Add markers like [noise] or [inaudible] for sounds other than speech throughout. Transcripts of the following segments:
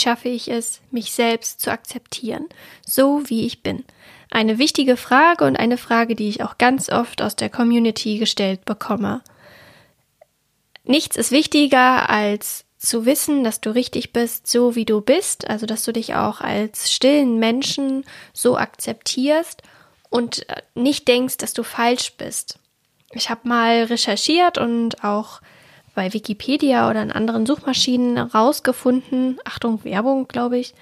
Schaffe ich es, mich selbst zu akzeptieren, so wie ich bin? Eine wichtige Frage und eine Frage, die ich auch ganz oft aus der Community gestellt bekomme. Nichts ist wichtiger als zu wissen, dass du richtig bist, so wie du bist, also dass du dich auch als stillen Menschen so akzeptierst und äh, nicht denkst, dass du falsch bist. Ich habe mal recherchiert und auch bei Wikipedia oder in anderen Suchmaschinen rausgefunden, Achtung, Werbung, glaube ich,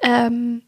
ähm,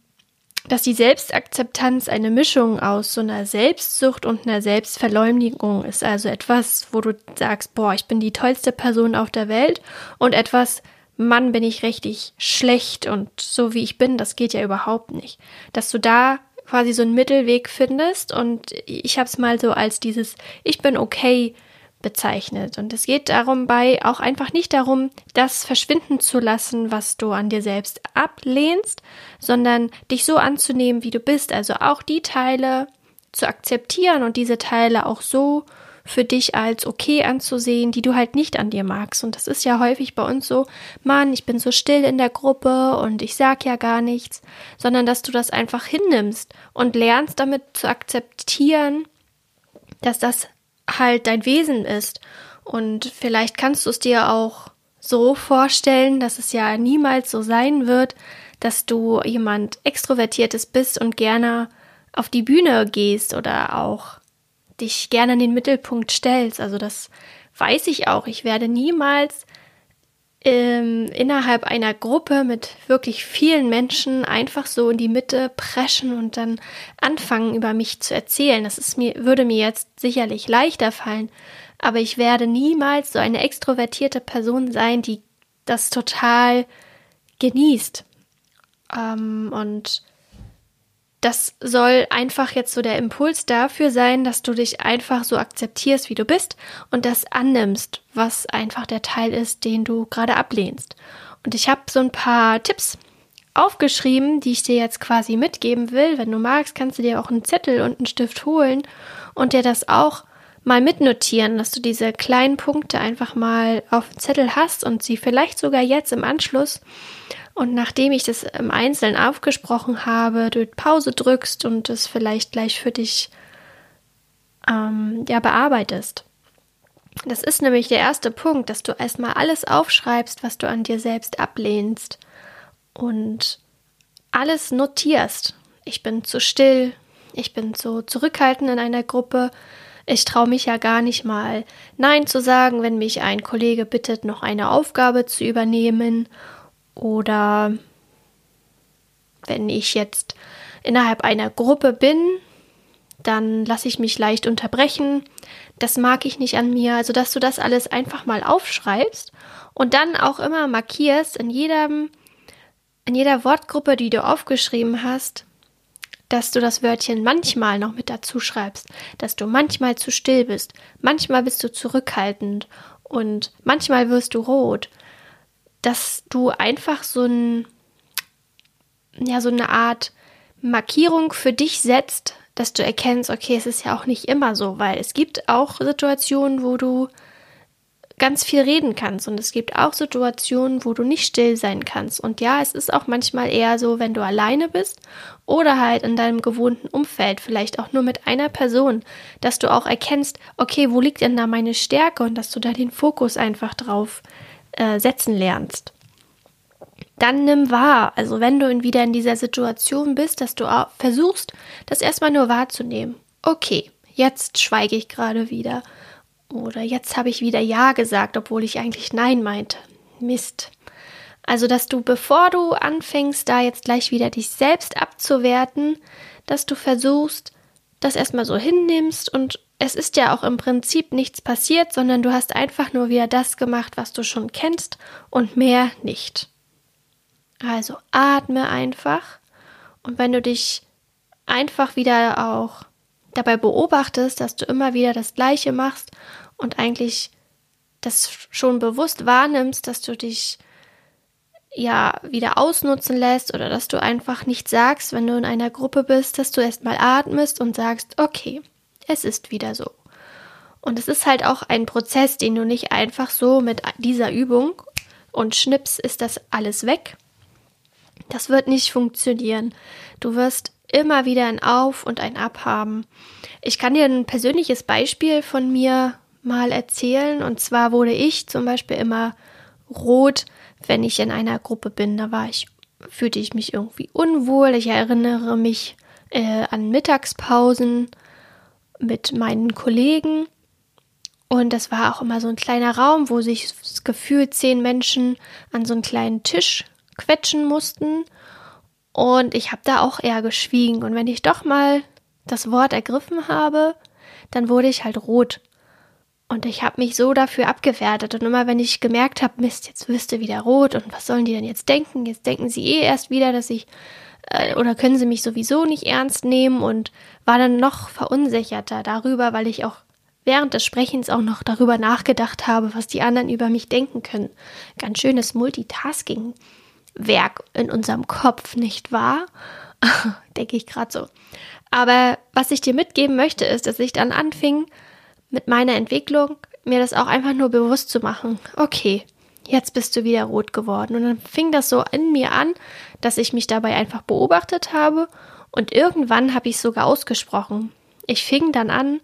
dass die Selbstakzeptanz eine Mischung aus so einer Selbstsucht und einer Selbstverleumdigung ist. Also etwas, wo du sagst, boah, ich bin die tollste Person auf der Welt und etwas, Mann, bin ich richtig schlecht und so wie ich bin, das geht ja überhaupt nicht. Dass du da quasi so einen Mittelweg findest und ich habe es mal so als dieses, ich bin okay bezeichnet. Und es geht darum bei auch einfach nicht darum, das verschwinden zu lassen, was du an dir selbst ablehnst, sondern dich so anzunehmen, wie du bist. Also auch die Teile zu akzeptieren und diese Teile auch so für dich als okay anzusehen, die du halt nicht an dir magst. Und das ist ja häufig bei uns so, Mann, ich bin so still in der Gruppe und ich sag ja gar nichts, sondern dass du das einfach hinnimmst und lernst damit zu akzeptieren, dass das halt dein Wesen ist. Und vielleicht kannst du es dir auch so vorstellen, dass es ja niemals so sein wird, dass du jemand Extrovertiertes bist und gerne auf die Bühne gehst oder auch dich gerne in den Mittelpunkt stellst. Also das weiß ich auch. Ich werde niemals ähm, innerhalb einer Gruppe mit wirklich vielen Menschen einfach so in die Mitte preschen und dann anfangen, über mich zu erzählen. Das ist mir, würde mir jetzt sicherlich leichter fallen, aber ich werde niemals so eine extrovertierte Person sein, die das total genießt. Ähm, und das soll einfach jetzt so der Impuls dafür sein, dass du dich einfach so akzeptierst, wie du bist und das annimmst, was einfach der Teil ist, den du gerade ablehnst. Und ich habe so ein paar Tipps aufgeschrieben, die ich dir jetzt quasi mitgeben will. Wenn du magst, kannst du dir auch einen Zettel und einen Stift holen und dir das auch mal mitnotieren, dass du diese kleinen Punkte einfach mal auf Zettel hast und sie vielleicht sogar jetzt im Anschluss und nachdem ich das im Einzelnen aufgesprochen habe, du Pause drückst und es vielleicht gleich für dich ähm, ja bearbeitest. Das ist nämlich der erste Punkt, dass du erstmal alles aufschreibst, was du an dir selbst ablehnst und alles notierst. Ich bin zu still, ich bin zu zurückhaltend in einer Gruppe, ich traue mich ja gar nicht mal Nein zu sagen, wenn mich ein Kollege bittet, noch eine Aufgabe zu übernehmen oder wenn ich jetzt innerhalb einer Gruppe bin, dann lasse ich mich leicht unterbrechen. Das mag ich nicht an mir. Also, dass du das alles einfach mal aufschreibst und dann auch immer markierst in jedem, in jeder Wortgruppe, die du aufgeschrieben hast, dass du das Wörtchen manchmal noch mit dazu schreibst, dass du manchmal zu still bist, manchmal bist du zurückhaltend und manchmal wirst du rot dass du einfach so ein, ja, so eine Art Markierung für dich setzt, dass du erkennst, okay, es ist ja auch nicht immer so, weil es gibt auch Situationen, wo du ganz viel reden kannst und es gibt auch Situationen, wo du nicht still sein kannst. Und ja, es ist auch manchmal eher so, wenn du alleine bist oder halt in deinem gewohnten Umfeld, vielleicht auch nur mit einer Person, dass du auch erkennst, okay, wo liegt denn da meine Stärke und dass du da den Fokus einfach drauf äh, setzen lernst. Dann nimm wahr, also wenn du wieder in dieser Situation bist, dass du versuchst, das erstmal nur wahrzunehmen. Okay, jetzt schweige ich gerade wieder. Oder jetzt habe ich wieder Ja gesagt, obwohl ich eigentlich Nein meinte. Mist. Also, dass du, bevor du anfängst, da jetzt gleich wieder dich selbst abzuwerten, dass du versuchst, das erstmal so hinnimmst und es ist ja auch im Prinzip nichts passiert, sondern du hast einfach nur wieder das gemacht, was du schon kennst und mehr nicht. Also atme einfach und wenn du dich einfach wieder auch dabei beobachtest, dass du immer wieder das Gleiche machst und eigentlich das schon bewusst wahrnimmst, dass du dich ja wieder ausnutzen lässt oder dass du einfach nicht sagst, wenn du in einer Gruppe bist, dass du erstmal atmest und sagst, okay, es ist wieder so. Und es ist halt auch ein Prozess, den du nicht einfach so mit dieser Übung und Schnips ist das alles weg. Das wird nicht funktionieren. Du wirst immer wieder ein Auf und ein Ab haben. Ich kann dir ein persönliches Beispiel von mir mal erzählen. Und zwar wurde ich zum Beispiel immer rot, wenn ich in einer Gruppe bin. Da war ich, fühlte ich mich irgendwie unwohl. Ich erinnere mich äh, an Mittagspausen mit meinen Kollegen. Und das war auch immer so ein kleiner Raum, wo sich gefühlt zehn Menschen an so einen kleinen Tisch quetschen mussten. Und ich habe da auch eher geschwiegen. Und wenn ich doch mal das Wort ergriffen habe, dann wurde ich halt rot. Und ich habe mich so dafür abgewertet. Und immer wenn ich gemerkt habe, Mist, jetzt wirst du wieder rot und was sollen die denn jetzt denken? Jetzt denken sie eh erst wieder, dass ich äh, oder können sie mich sowieso nicht ernst nehmen und war dann noch verunsicherter darüber, weil ich auch während des Sprechens auch noch darüber nachgedacht habe, was die anderen über mich denken können. Ganz schönes Multitasking. Werk in unserem Kopf, nicht wahr? [laughs] Denke ich gerade so. Aber was ich dir mitgeben möchte, ist, dass ich dann anfing, mit meiner Entwicklung mir das auch einfach nur bewusst zu machen. Okay, jetzt bist du wieder rot geworden. Und dann fing das so in mir an, dass ich mich dabei einfach beobachtet habe und irgendwann habe ich sogar ausgesprochen. Ich fing dann an,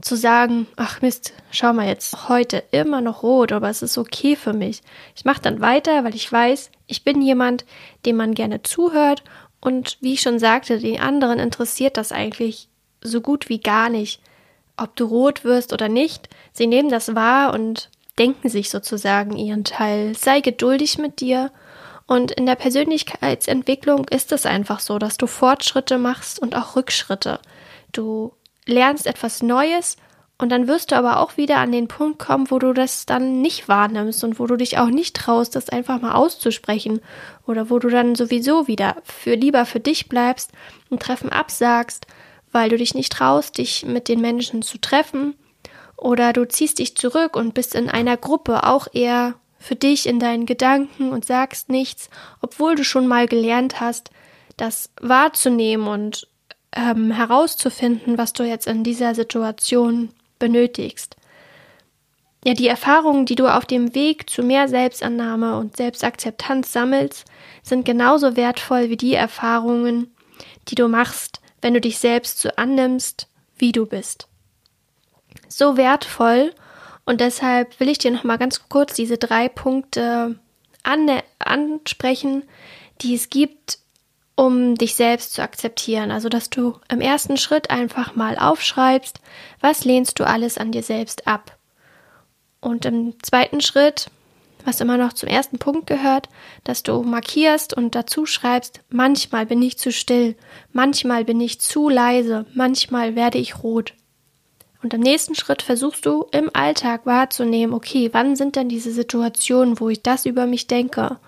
zu sagen, ach Mist, schau mal jetzt, heute immer noch rot, aber es ist okay für mich. Ich mache dann weiter, weil ich weiß, ich bin jemand, dem man gerne zuhört und wie ich schon sagte, den anderen interessiert das eigentlich so gut wie gar nicht, ob du rot wirst oder nicht. Sie nehmen das wahr und denken sich sozusagen ihren Teil. Sei geduldig mit dir. Und in der Persönlichkeitsentwicklung ist es einfach so, dass du Fortschritte machst und auch Rückschritte. Du lernst etwas Neues und dann wirst du aber auch wieder an den Punkt kommen, wo du das dann nicht wahrnimmst und wo du dich auch nicht traust, das einfach mal auszusprechen oder wo du dann sowieso wieder für lieber für dich bleibst, ein Treffen absagst, weil du dich nicht traust, dich mit den Menschen zu treffen oder du ziehst dich zurück und bist in einer Gruppe auch eher für dich in deinen Gedanken und sagst nichts, obwohl du schon mal gelernt hast, das wahrzunehmen und ähm, herauszufinden, was du jetzt in dieser Situation benötigst. Ja, die Erfahrungen, die du auf dem Weg zu mehr Selbstannahme und Selbstakzeptanz sammelst, sind genauso wertvoll wie die Erfahrungen, die du machst, wenn du dich selbst so annimmst, wie du bist. So wertvoll und deshalb will ich dir noch mal ganz kurz diese drei Punkte ansprechen, die es gibt, um dich selbst zu akzeptieren. Also, dass du im ersten Schritt einfach mal aufschreibst, was lehnst du alles an dir selbst ab. Und im zweiten Schritt, was immer noch zum ersten Punkt gehört, dass du markierst und dazu schreibst, manchmal bin ich zu still, manchmal bin ich zu leise, manchmal werde ich rot. Und im nächsten Schritt versuchst du im Alltag wahrzunehmen, okay, wann sind denn diese Situationen, wo ich das über mich denke?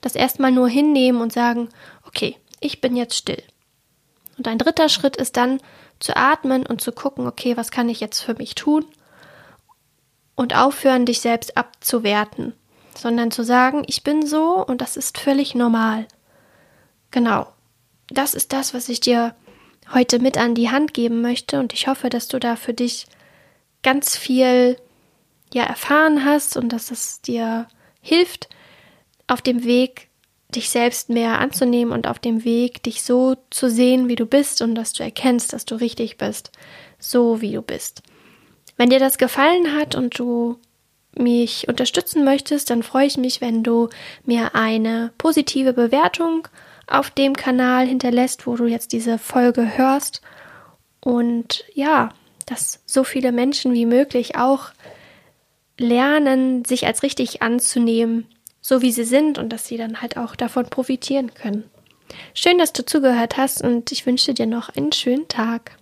Das erstmal nur hinnehmen und sagen, okay, ich bin jetzt still. Und ein dritter Schritt ist dann zu atmen und zu gucken, okay, was kann ich jetzt für mich tun? Und aufhören, dich selbst abzuwerten, sondern zu sagen, ich bin so und das ist völlig normal. Genau. Das ist das, was ich dir heute mit an die Hand geben möchte und ich hoffe, dass du da für dich ganz viel ja erfahren hast und dass es dir hilft auf dem Weg dich selbst mehr anzunehmen und auf dem Weg dich so zu sehen, wie du bist und dass du erkennst, dass du richtig bist, so wie du bist. Wenn dir das gefallen hat und du mich unterstützen möchtest, dann freue ich mich, wenn du mir eine positive Bewertung auf dem Kanal hinterlässt, wo du jetzt diese Folge hörst. Und ja, dass so viele Menschen wie möglich auch lernen, sich als richtig anzunehmen, so wie sie sind und dass sie dann halt auch davon profitieren können. Schön, dass du zugehört hast und ich wünsche dir noch einen schönen Tag.